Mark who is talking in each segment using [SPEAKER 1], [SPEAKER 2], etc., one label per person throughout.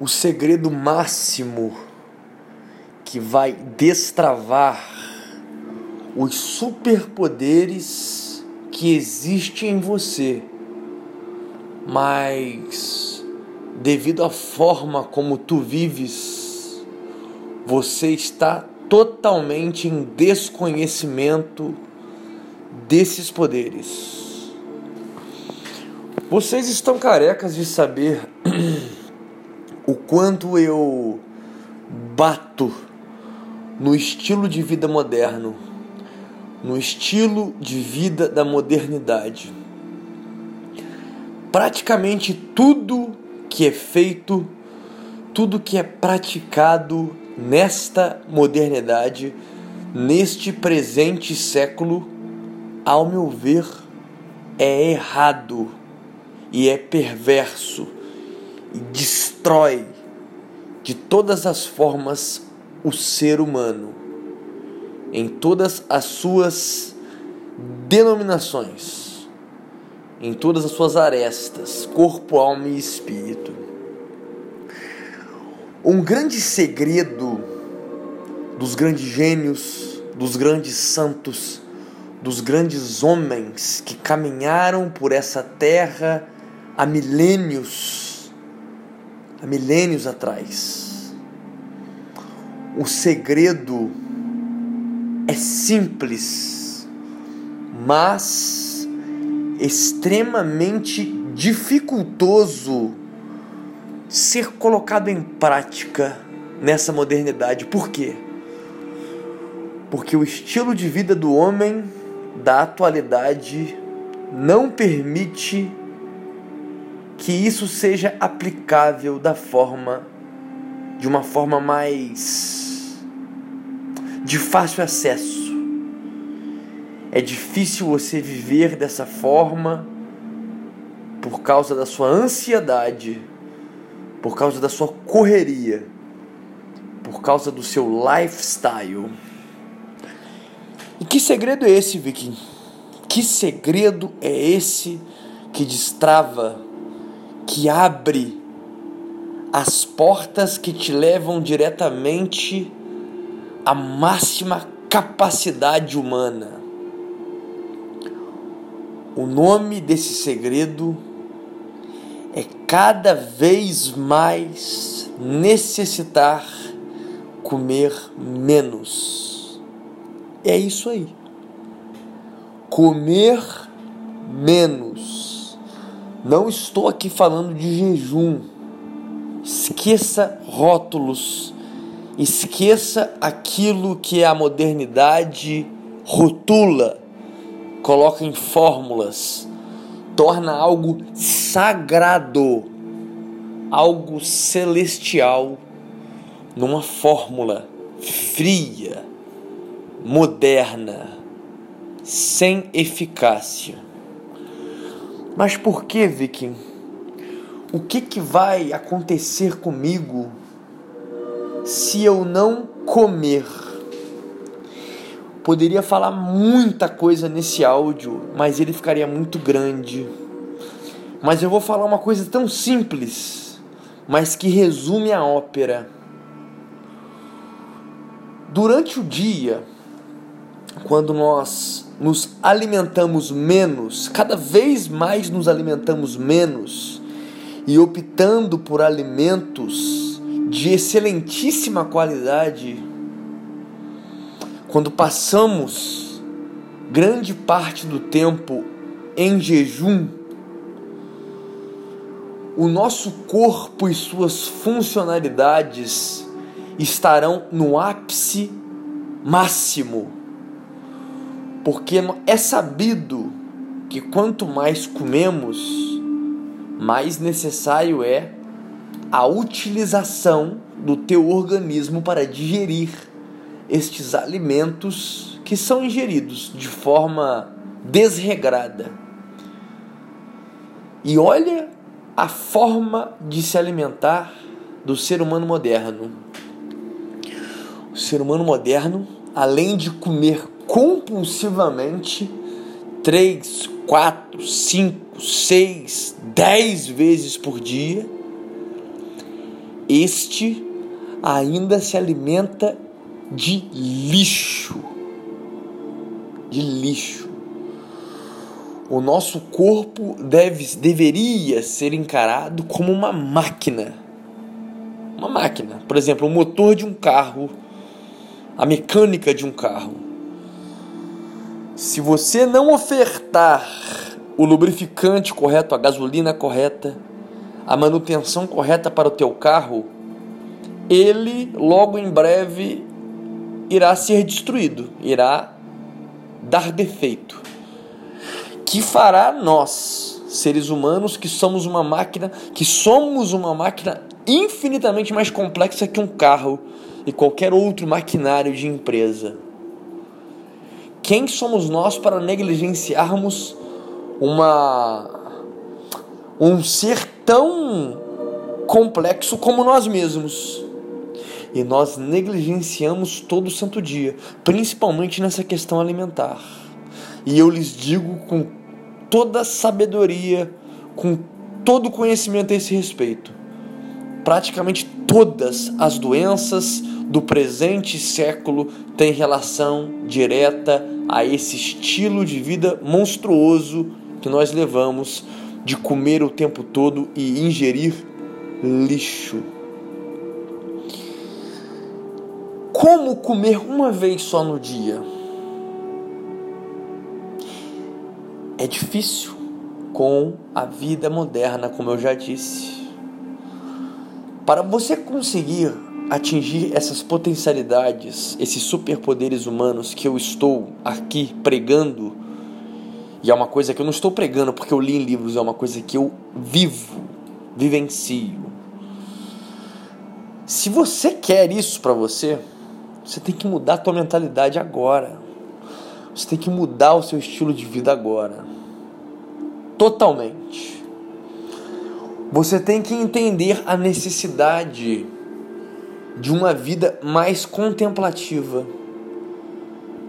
[SPEAKER 1] o segredo máximo que vai destravar os superpoderes que existem em você, mas devido à forma como tu vives, você está totalmente em desconhecimento desses poderes. Vocês estão carecas de saber o quanto eu bato no estilo de vida moderno, no estilo de vida da modernidade. Praticamente tudo que é feito, tudo que é praticado nesta modernidade, neste presente século, ao meu ver, é errado e é perverso e destrói de todas as formas o ser humano, em todas as suas denominações, em todas as suas arestas, corpo, alma e espírito. Um grande segredo dos grandes gênios, dos grandes santos, dos grandes homens que caminharam por essa terra há milênios há milênios atrás. O segredo é simples, mas extremamente dificultoso ser colocado em prática nessa modernidade. Por quê? Porque o estilo de vida do homem da atualidade não permite que isso seja aplicável da forma de uma forma mais de fácil acesso. É difícil você viver dessa forma por causa da sua ansiedade, por causa da sua correria, por causa do seu lifestyle. E que segredo é esse, Viking? Que segredo é esse que destrava que abre as portas que te levam diretamente à máxima capacidade humana. O nome desse segredo é cada vez mais necessitar comer menos. É isso aí. Comer menos não estou aqui falando de jejum. Esqueça rótulos. Esqueça aquilo que a modernidade rotula, coloca em fórmulas, torna algo sagrado, algo celestial numa fórmula fria, moderna, sem eficácia. Mas por que, Viking? O que, que vai acontecer comigo se eu não comer? Poderia falar muita coisa nesse áudio, mas ele ficaria muito grande. Mas eu vou falar uma coisa tão simples, mas que resume a ópera. Durante o dia, quando nós nos alimentamos menos, cada vez mais nos alimentamos menos e optando por alimentos de excelentíssima qualidade, quando passamos grande parte do tempo em jejum, o nosso corpo e suas funcionalidades estarão no ápice máximo porque é sabido que quanto mais comemos, mais necessário é a utilização do teu organismo para digerir estes alimentos que são ingeridos de forma desregrada. E olha a forma de se alimentar do ser humano moderno. O ser humano moderno, além de comer compulsivamente três, quatro, cinco, seis, dez vezes por dia, este ainda se alimenta de lixo. De lixo. O nosso corpo deve, deveria ser encarado como uma máquina. Uma máquina. Por exemplo, o motor de um carro, a mecânica de um carro. Se você não ofertar o lubrificante correto, a gasolina correta, a manutenção correta para o teu carro, ele logo em breve irá ser destruído, irá dar defeito. Que fará nós, seres humanos, que somos uma máquina, que somos uma máquina infinitamente mais complexa que um carro e qualquer outro maquinário de empresa. Quem somos nós para negligenciarmos uma um ser tão complexo como nós mesmos? e nós negligenciamos todo santo dia, principalmente nessa questão alimentar. E eu lhes digo com toda sabedoria, com todo conhecimento a esse respeito. Praticamente todas as doenças do presente século têm relação direta a esse estilo de vida monstruoso que nós levamos de comer o tempo todo e ingerir lixo. Como comer uma vez só no dia? É difícil com a vida moderna, como eu já disse. Para você conseguir atingir essas potencialidades, esses superpoderes humanos que eu estou aqui pregando, e é uma coisa que eu não estou pregando porque eu li em livros, é uma coisa que eu vivo, vivencio. Se você quer isso para você, você tem que mudar a tua mentalidade agora. Você tem que mudar o seu estilo de vida agora. Totalmente. Você tem que entender a necessidade de uma vida mais contemplativa.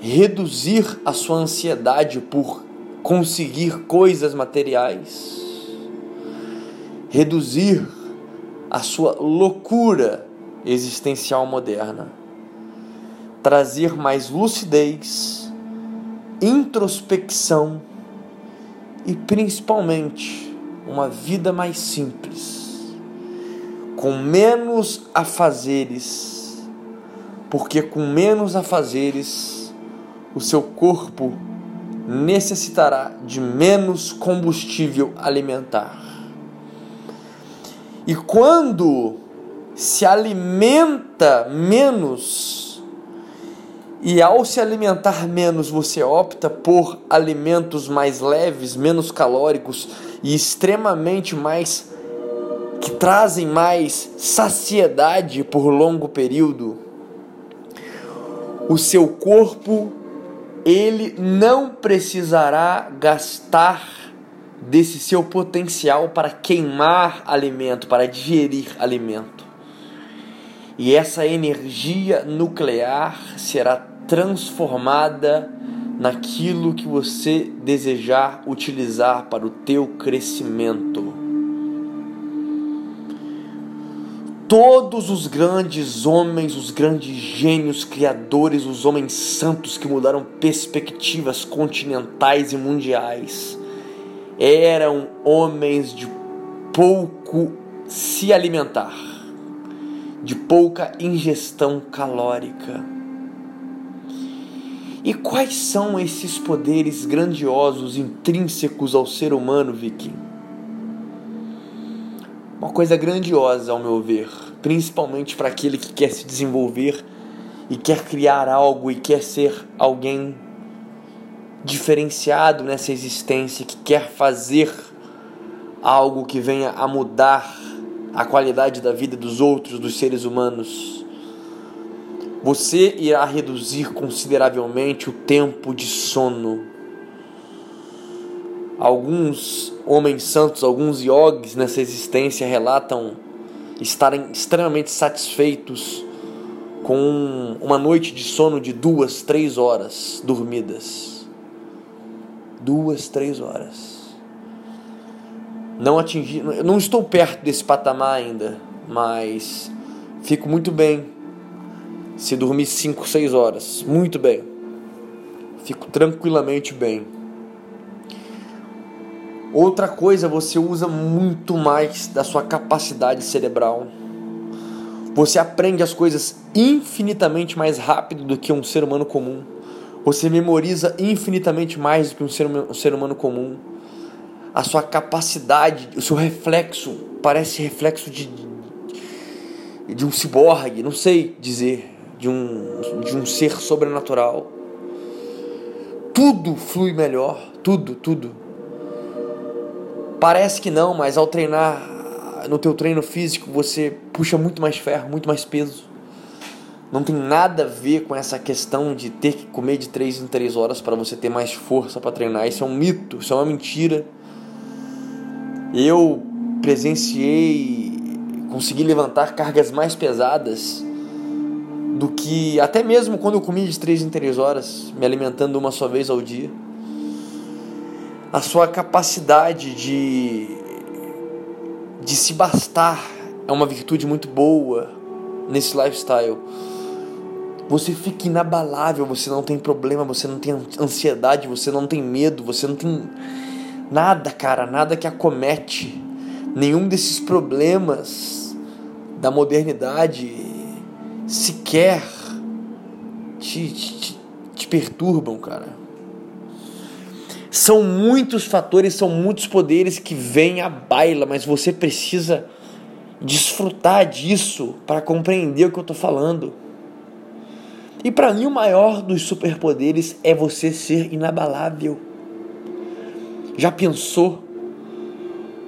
[SPEAKER 1] Reduzir a sua ansiedade por conseguir coisas materiais. Reduzir a sua loucura existencial moderna trazer mais lucidez, introspecção e principalmente uma vida mais simples, com menos afazeres, porque com menos afazeres o seu corpo necessitará de menos combustível alimentar. E quando se alimenta menos, e ao se alimentar menos, você opta por alimentos mais leves, menos calóricos e extremamente mais que trazem mais saciedade por longo período. O seu corpo ele não precisará gastar desse seu potencial para queimar alimento, para digerir alimento. E essa energia nuclear será transformada naquilo que você desejar utilizar para o teu crescimento. Todos os grandes homens, os grandes gênios criadores, os homens santos que mudaram perspectivas continentais e mundiais, eram homens de pouco se alimentar, de pouca ingestão calórica e quais são esses poderes grandiosos intrínsecos ao ser humano, Viking? Uma coisa grandiosa, ao meu ver, principalmente para aquele que quer se desenvolver e quer criar algo e quer ser alguém diferenciado nessa existência, que quer fazer algo que venha a mudar a qualidade da vida dos outros, dos seres humanos você irá reduzir consideravelmente o tempo de sono. Alguns homens santos, alguns yogis nessa existência relatam estarem extremamente satisfeitos com uma noite de sono de duas, três horas dormidas. Duas, três horas. Não atingi, não estou perto desse patamar ainda, mas fico muito bem se dormir 5, 6 horas. Muito bem. Fico tranquilamente bem. Outra coisa, você usa muito mais da sua capacidade cerebral. Você aprende as coisas infinitamente mais rápido do que um ser humano comum. Você memoriza infinitamente mais do que um ser, um ser humano comum. A sua capacidade, o seu reflexo parece reflexo de, de um ciborgue, não sei dizer, de um, de um ser sobrenatural. Tudo flui melhor, tudo, tudo. Parece que não, mas ao treinar no teu treino físico você puxa muito mais ferro, muito mais peso. Não tem nada a ver com essa questão de ter que comer de 3 em 3 horas para você ter mais força para treinar. Isso é um mito, isso é uma mentira. Eu presenciei consegui levantar cargas mais pesadas do que até mesmo quando eu comia de 3 em 3 horas, me alimentando uma só vez ao dia. A sua capacidade de de se bastar é uma virtude muito boa nesse lifestyle. Você fica inabalável, você não tem problema, você não tem ansiedade, você não tem medo, você não tem nada, cara, nada que acomete. Nenhum desses problemas da modernidade sequer te, te, te perturbam, cara. São muitos fatores, são muitos poderes que vêm à baila, mas você precisa desfrutar disso para compreender o que eu estou falando. E para mim, o maior dos superpoderes é você ser inabalável. Já pensou?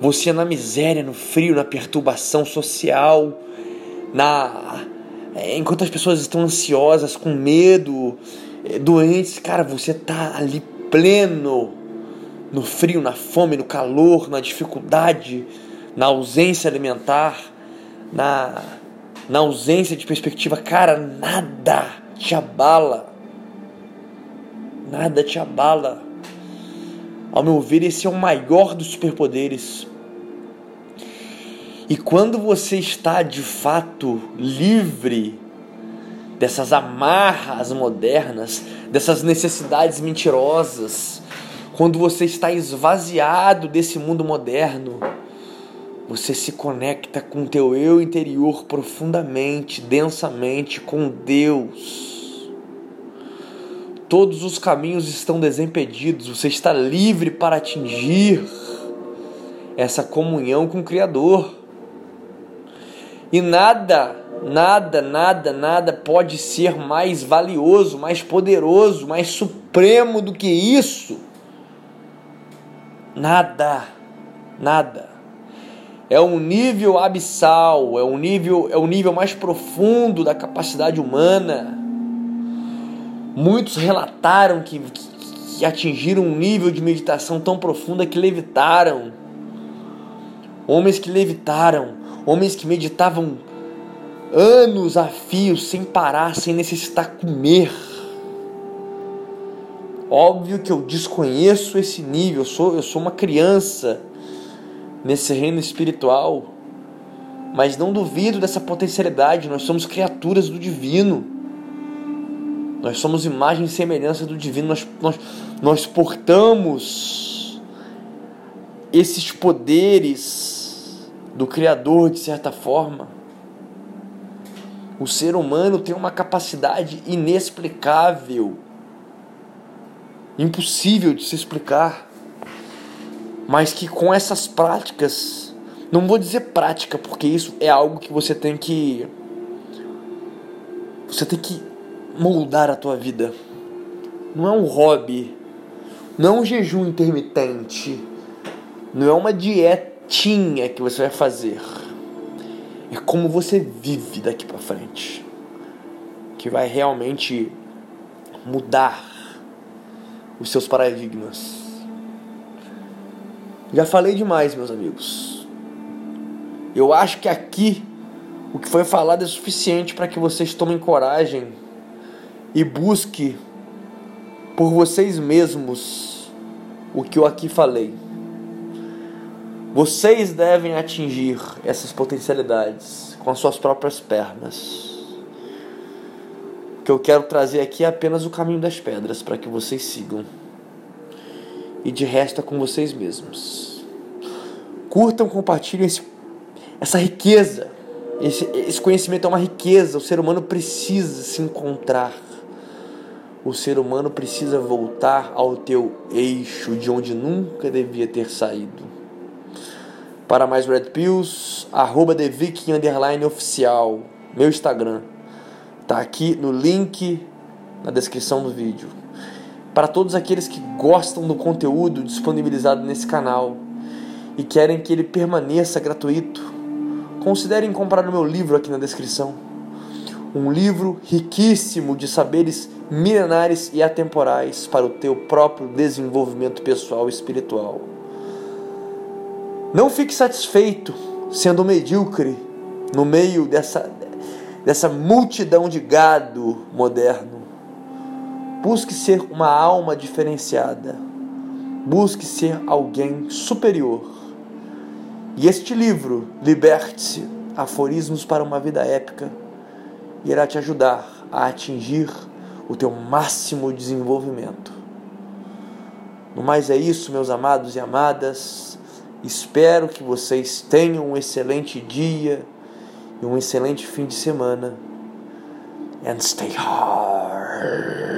[SPEAKER 1] Você na miséria, no frio, na perturbação social, na enquanto as pessoas estão ansiosas, com medo, eh, doentes, cara, você tá ali pleno no frio, na fome, no calor, na dificuldade, na ausência alimentar, na, na ausência de perspectiva. Cara, nada te abala. Nada te abala. Ao meu ver, esse é o maior dos superpoderes. E quando você está de fato livre dessas amarras modernas, dessas necessidades mentirosas, quando você está esvaziado desse mundo moderno, você se conecta com o teu eu interior profundamente, densamente com Deus. Todos os caminhos estão desimpedidos, você está livre para atingir essa comunhão com o Criador. E nada Nada, nada, nada pode ser mais valioso, mais poderoso, mais supremo do que isso. Nada, nada. É um nível abissal, é um nível, é um nível mais profundo da capacidade humana. Muitos relataram que, que, que atingiram um nível de meditação tão profunda que levitaram. Homens que levitaram, homens que meditavam anos a fio sem parar, sem necessitar comer. Óbvio que eu desconheço esse nível, eu sou, eu sou uma criança nesse reino espiritual, mas não duvido dessa potencialidade, nós somos criaturas do divino. Nós somos imagem e semelhança do divino, nós, nós, nós portamos esses poderes do Criador de certa forma. O ser humano tem uma capacidade inexplicável, impossível de se explicar, mas que com essas práticas, não vou dizer prática, porque isso é algo que você tem que você tem que moldar a tua vida. Não é um hobby, não é um jejum intermitente, não é uma dietinha que você vai fazer é como você vive daqui para frente que vai realmente mudar os seus paradigmas. Já falei demais, meus amigos. Eu acho que aqui o que foi falado é suficiente para que vocês tomem coragem e busque por vocês mesmos o que eu aqui falei. Vocês devem atingir essas potencialidades com as suas próprias pernas. Que eu quero trazer aqui é apenas o caminho das pedras para que vocês sigam. E de resto é com vocês mesmos. Curtam, compartilhem esse, essa riqueza. Esse, esse conhecimento é uma riqueza. O ser humano precisa se encontrar o ser humano precisa voltar ao teu eixo de onde nunca devia ter saído. Para mais Red Pills, arroba Underline Oficial, meu Instagram. Tá aqui no link na descrição do vídeo. Para todos aqueles que gostam do conteúdo disponibilizado nesse canal e querem que ele permaneça gratuito, considerem comprar o meu livro aqui na descrição um livro riquíssimo de saberes milenares e atemporais para o teu próprio desenvolvimento pessoal e espiritual. Não fique satisfeito sendo medíocre no meio dessa, dessa multidão de gado moderno. Busque ser uma alma diferenciada. Busque ser alguém superior. E este livro, Liberte-se Aforismos para uma Vida Épica, irá te ajudar a atingir o teu máximo desenvolvimento. No mais é isso, meus amados e amadas. Espero que vocês tenham um excelente dia e um excelente fim de semana. And stay hard.